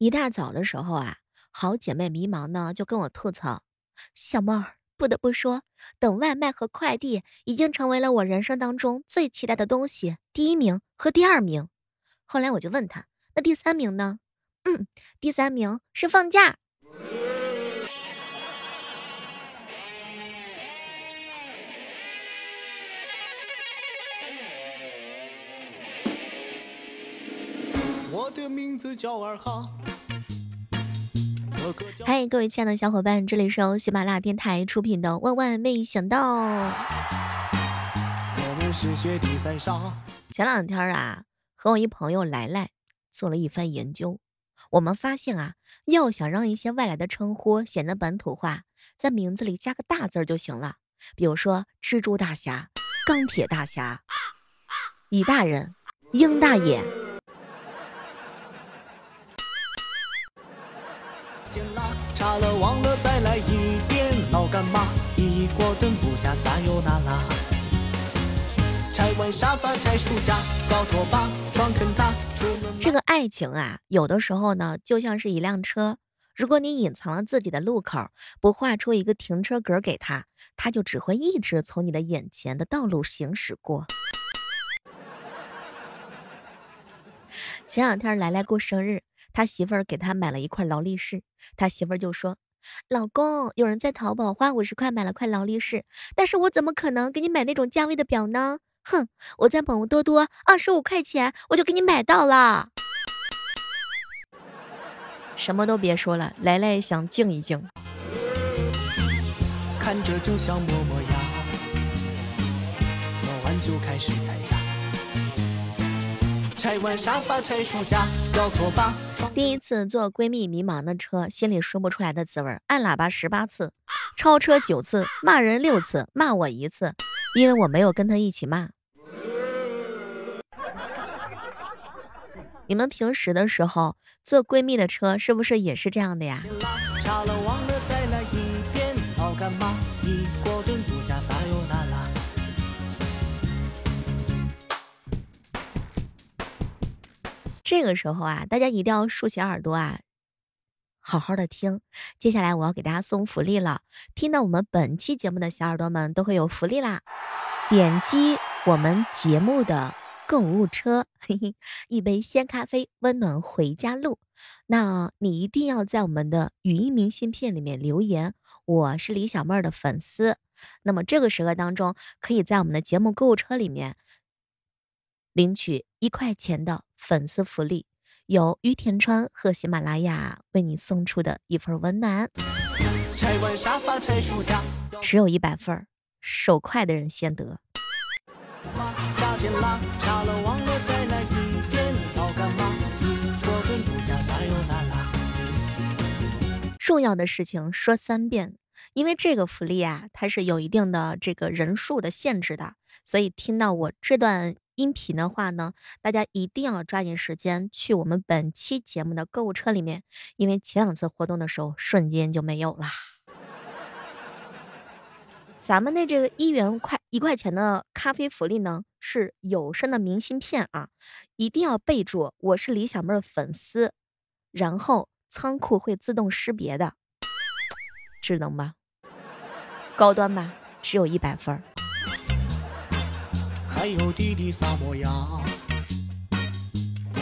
一大早的时候啊，好姐妹迷茫呢，就跟我吐槽：“小妹儿，不得不说，等外卖和快递已经成为了我人生当中最期待的东西，第一名和第二名。”后来我就问她：“那第三名呢？”嗯，第三名是放假。的名字叫二哈。嗨，各位亲爱的小伙伴，这里是由喜马拉雅电台出品的《万万没想到》。前两天啊，和我一朋友来来做了一番研究，我们发现啊，要想让一些外来的称呼显得本土化，在名字里加个大字就行了。比如说蜘蛛大侠、钢铁大侠、李大人、鹰大爷。差了忘了再来一遍，老干妈一锅炖不下撒油那拉。拆完沙发拆书架，搞拖把床跟搭。这个爱情啊，有的时候呢，就像是一辆车，如果你隐藏了自己的路口，不画出一个停车格给他，他就只会一直从你的眼前的道路行驶过。前两天来来过生日。他媳妇儿给他买了一块劳力士，他媳妇儿就说：“老公，有人在淘宝花五十块买了块劳力士，但是我怎么可能给你买那种价位的表呢？哼，我在某多多二十五块钱我就给你买到了。”什么都别说了，来来想静一静。看着就像磨磨牙，磨完就开始拆家。拆完沙发拆书架，摇拖把。第一次坐闺蜜迷茫的车，心里说不出来的滋味。按喇叭十八次，超车九次，骂人六次，骂我一次，因为我没有跟她一起骂。你们平时的时候坐闺蜜的车，是不是也是这样的呀？这个时候啊，大家一定要竖起耳朵啊，好好的听。接下来我要给大家送福利了，听到我们本期节目的小耳朵们都会有福利啦！点击我们节目的购物车，嘿嘿，一杯鲜咖啡，温暖回家路。那你一定要在我们的语音明信片里面留言，我是李小妹儿的粉丝。那么这个时刻当中，可以在我们的节目购物车里面。领取一块钱的粉丝福利，由于田川和喜马拉雅为你送出的一份温暖。只有一百份，手快的人先得。重要的事情说三遍，因为这个福利啊，它是有一定的这个人数的限制的，所以听到我这段。音频的话呢，大家一定要抓紧时间去我们本期节目的购物车里面，因为前两次活动的时候瞬间就没有了。咱们的这个一元块一块钱的咖啡福利呢，是有声的明信片啊，一定要备注我是李小妹儿粉丝，然后仓库会自动识别的，智能吧？高端吧？只有一百分儿。还有弟弟萨摩亚，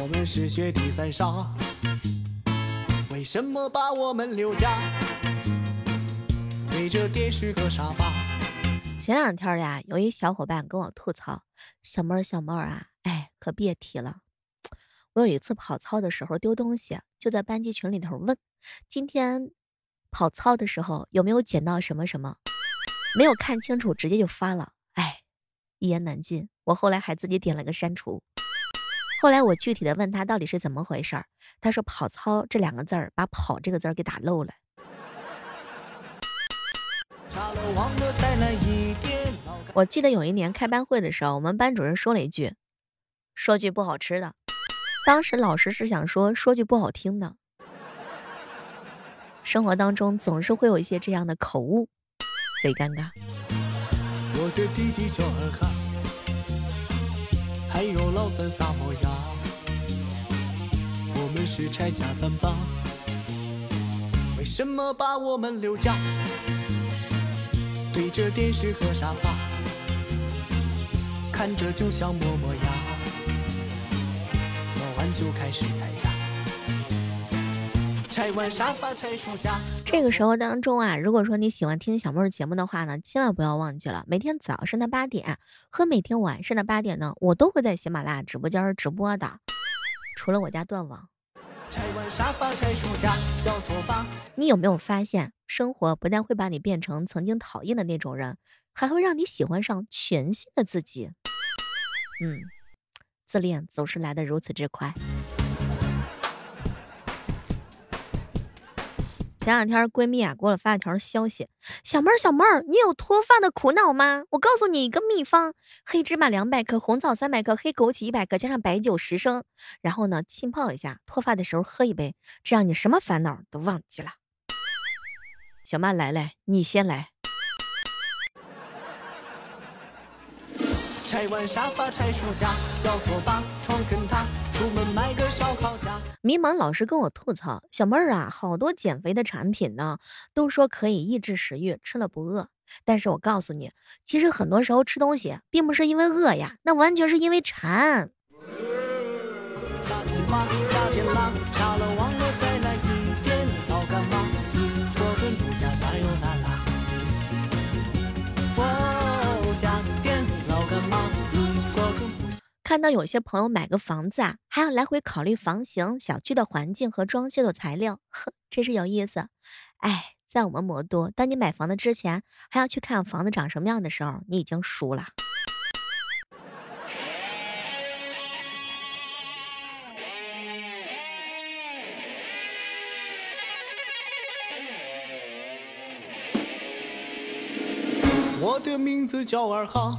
我们是雪地三沙，为什么把我们留家？对着电视和沙发。前两天呀，有一小伙伴跟我吐槽：“小妹儿，小妹儿啊，哎，可别提了。我有一次跑操的时候丢东西，就在班级群里头问，今天跑操的时候有没有捡到什么什么？没有看清楚，直接就发了。”一言难尽，我后来还自己点了个删除。后来我具体的问他到底是怎么回事儿，他说“跑操”这两个字儿把“跑”这个字儿给打漏了。我记得有一年开班会的时候，我们班主任说了一句：“说句不好吃的。”当时老师是想说说句不好听的。生活当中总是会有一些这样的口误，贼尴尬。我的弟弟叫二哈，还有老三萨摩亚。我们是拆家饭吧？为什么把我们留家？对着电视和沙发，看着就像磨磨牙。磨完就开始拆家，拆完沙发拆书架。这个时候当中啊，如果说你喜欢听小妹儿节目的话呢，千万不要忘记了，每天早上的八点和每天晚上的八点呢，我都会在喜马拉雅直播间直播的，除了我家断网。你有没有发现，生活不但会把你变成曾经讨厌的那种人，还会让你喜欢上全新的自己？嗯，自恋总是来得如此之快。前两天闺蜜啊给我发了条消息，小妹儿小妹儿，你有脱发的苦恼吗？我告诉你一个秘方：黑芝麻两百克，红枣三百克，黑枸杞一百克，加上白酒十升，然后呢浸泡一下，脱发的时候喝一杯，这样你什么烦恼都忘记了。小曼来来，你先来。拆完沙发拆书架，要拖把床跟榻，出门买个烧烤架。迷茫老师跟我吐槽，小妹儿啊，好多减肥的产品呢，都说可以抑制食欲，吃了不饿。但是我告诉你，其实很多时候吃东西并不是因为饿呀，那完全是因为馋。看到有些朋友买个房子啊，还要来回考虑房型、小区的环境和装修的材料，哼，真是有意思。哎，在我们魔都，当你买房子之前还要去看房子长什么样的时候，你已经输了。我的名字叫二哈。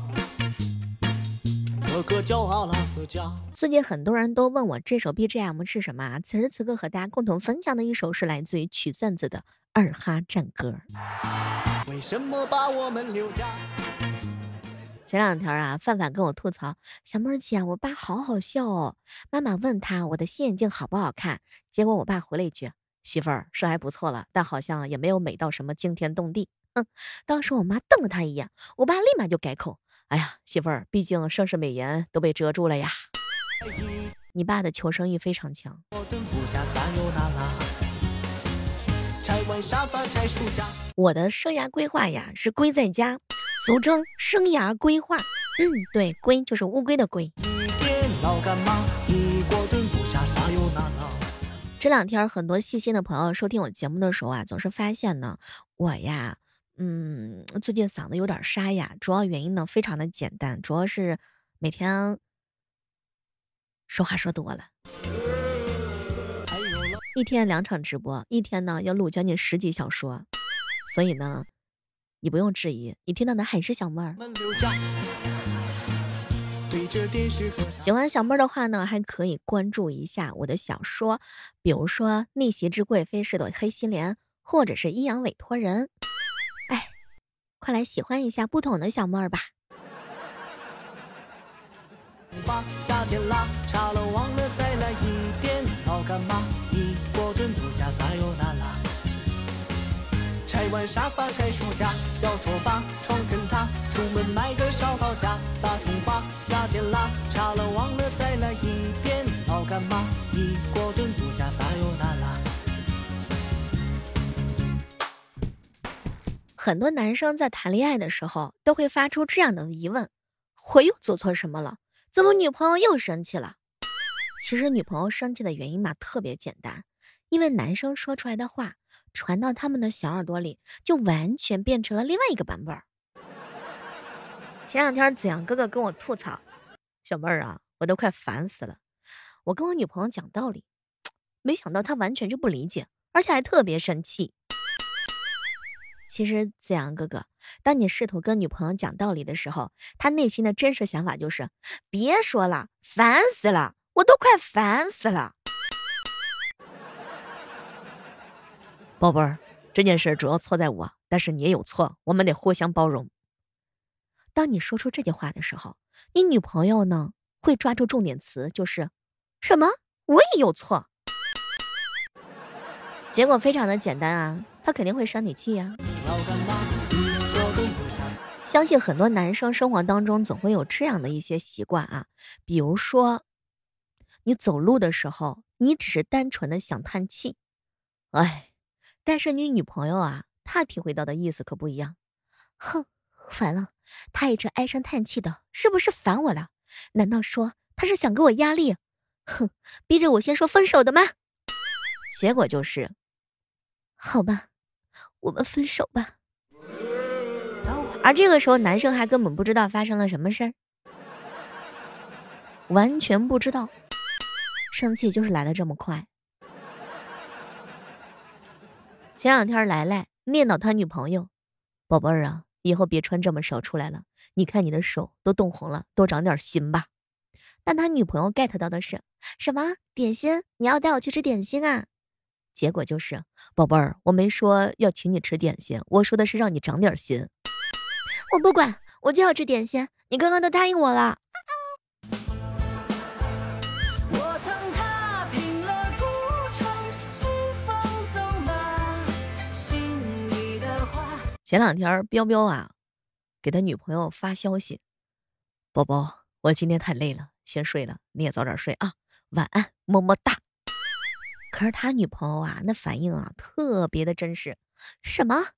歌叫《阿拉斯加最近很多人都问我这首 BGM 是什么啊？此时此刻和大家共同分享的一首是来自于曲赞子的《二哈战歌》。为什么把我们留家？前两天啊，范范跟我吐槽：“小妹儿姐，我爸好好笑哦。”妈妈问他我的新眼镜好不好看，结果我爸回了一句：“媳妇儿是还不错了，但好像也没有美到什么惊天动地。”哼！当时我妈瞪了他一眼，我爸立马就改口。哎呀，媳妇儿，毕竟盛世美颜都被遮住了呀。你爸的求生欲非常强。我的生涯规划呀是龟在家，俗称生涯规划。嗯，对，龟就是乌龟的龟。这两天很多细心的朋友收听我节目的时候啊，总是发现呢，我呀。嗯，最近嗓子有点沙哑，主要原因呢非常的简单，主要是每天说话说多了，一天两场直播，一天呢要录将近十集小说，所以呢，你不用质疑，你听到的还是小妹儿。喜欢小妹儿的话呢，还可以关注一下我的小说，比如说《逆袭之贵妃》是朵黑心莲，或者是阴阳委托人。快来喜欢一下不同的小妹儿吧！拆完沙发拆书架，要拖把床跟榻，出门买个烧烤架，撒葱花加甜辣，茶了忘了再来一遍，老干妈一锅炖不下撒油那拉。很多男生在谈恋爱的时候都会发出这样的疑问：我又做错什么了？怎么女朋友又生气了？其实女朋友生气的原因嘛，特别简单，因为男生说出来的话传到他们的小耳朵里，就完全变成了另外一个版本。前两天子阳哥哥跟我吐槽：“小妹儿啊，我都快烦死了。我跟我女朋友讲道理，没想到她完全就不理解，而且还特别生气。”其实子阳哥哥，当你试图跟女朋友讲道理的时候，他内心的真实想法就是：别说了，烦死了，我都快烦死了。宝贝儿，这件事主要错在我，但是你也有错，我们得互相包容。当你说出这句话的时候，你女朋友呢会抓住重点词，就是什么？我也有错。结果非常的简单啊，他肯定会生你气呀。相信很多男生生活当中总会有这样的一些习惯啊，比如说，你走路的时候，你只是单纯的想叹气，哎，但是你女朋友啊，她体会到的意思可不一样。哼，烦了，他一直唉声叹气的，是不是烦我了？难道说他是想给我压力？哼，逼着我先说分手的吗？结果就是，好吧，我们分手吧。而这个时候，男生还根本不知道发生了什么事儿，完全不知道，生气就是来的这么快。前两天来来念叨他女朋友，宝贝儿啊，以后别穿这么少出来了，你看你的手都冻红了，多长点心吧。但他女朋友 get 到的是什么？点心？你要带我去吃点心啊？结果就是，宝贝儿，我没说要请你吃点心，我说的是让你长点心。我不管，我就要吃点心。你刚刚都答应我了。前两天，彪彪啊，给他女朋友发消息：“宝宝，我今天太累了，先睡了。你也早点睡啊，晚安，么么哒。”可是他女朋友啊，那反应啊，特别的真实。什么？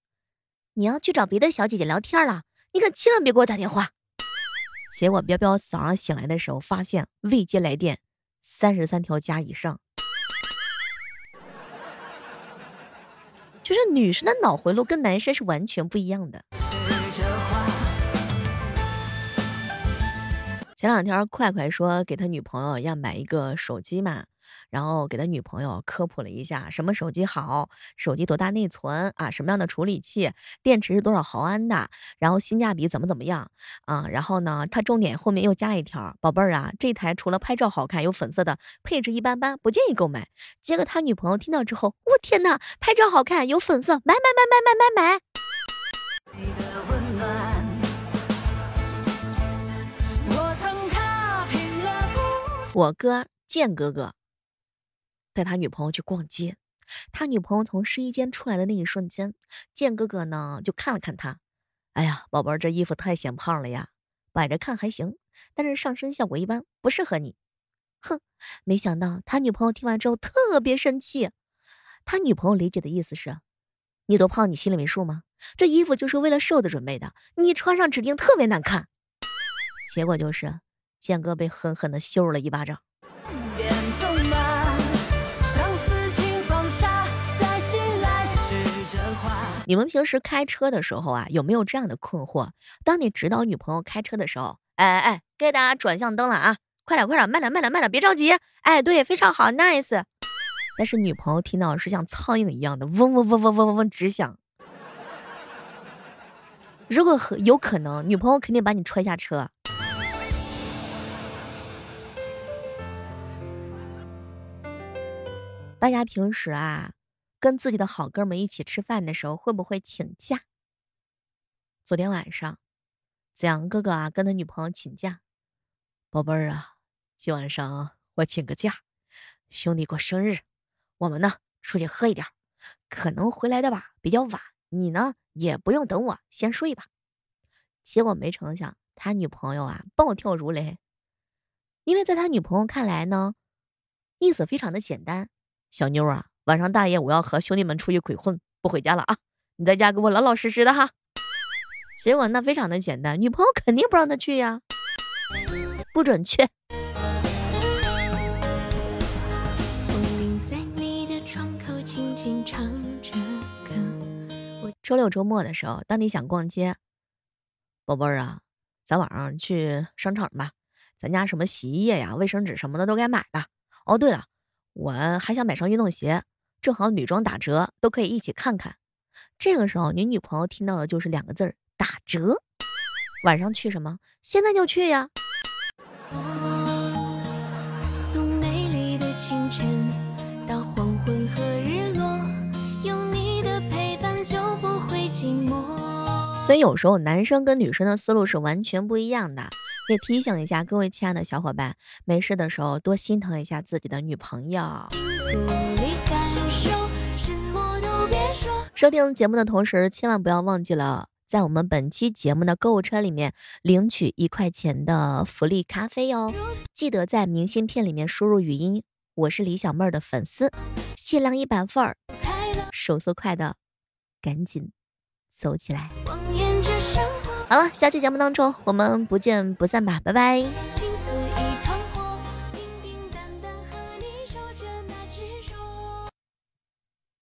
你要去找别的小姐姐聊天了？你可千万别给我打电话。结果彪彪早上醒来的时候，发现未接来电三十三条加以上，就是女生的脑回路跟男生是完全不一样的。前两天快快说给他女朋友要买一个手机嘛。然后给他女朋友科普了一下什么手机好，手机多大内存啊，什么样的处理器，电池是多少毫安的，然后性价比怎么怎么样啊？然后呢，他重点后面又加了一条，宝贝儿啊，这台除了拍照好看，有粉色的，配置一般般，不建议购买。结果他女朋友听到之后，我天哪，拍照好看，有粉色，买买买买买买买。我哥建哥哥。带他女朋友去逛街，他女朋友从试衣间出来的那一瞬间，建哥哥呢就看了看他，哎呀，宝贝儿，这衣服太显胖了呀，摆着看还行，但是上身效果一般，不适合你。哼，没想到他女朋友听完之后特别生气，他女朋友理解的意思是，你多胖你心里没数吗？这衣服就是为了瘦的准备的，你穿上指定特别难看。结果就是建哥被狠狠的羞辱了一巴掌。你们平时开车的时候啊，有没有这样的困惑？当你指导女朋友开车的时候，哎哎哎，该打转向灯了啊！快点快点，慢点慢点慢点，别着急！哎，对，非常好，nice。但是女朋友听到是像苍蝇一样的嗡嗡嗡嗡嗡嗡嗡直响。如果有可能，女朋友肯定把你踹下车。大家平时啊。跟自己的好哥们一起吃饭的时候，会不会请假？昨天晚上，子阳哥哥啊跟他女朋友请假，宝贝儿啊，今晚上我请个假，兄弟过生日，我们呢出去喝一点，可能回来的吧比较晚，你呢也不用等我，先睡吧。结果没成想，他女朋友啊暴跳如雷，因为在他女朋友看来呢，意思非常的简单，小妞啊。晚上大爷，我要和兄弟们出去鬼混，不回家了啊！你在家给我老老实实的哈。结果那非常的简单，女朋友肯定不让他去呀，不准去。周六周末的时候，当你想逛街，宝贝儿啊，咱晚上去商场吧，咱家什么洗衣液呀、卫生纸什么的都该买了。哦，对了，我还想买双运动鞋。正好女装打折，都可以一起看看。这个时候，你女朋友听到的就是两个字儿：打折。晚上去什么？现在就去呀！所以有时候男生跟女生的思路是完全不一样的。也提醒一下各位亲爱的小伙伴，没事的时候多心疼一下自己的女朋友。收听节目的同时，千万不要忘记了在我们本期节目的购物车里面领取一块钱的福利咖啡哦。记得在明信片里面输入语音，我是李小妹儿的粉丝，限量一百份儿，手速快的赶紧走起来。好了，下期节目当中我们不见不散吧，拜拜。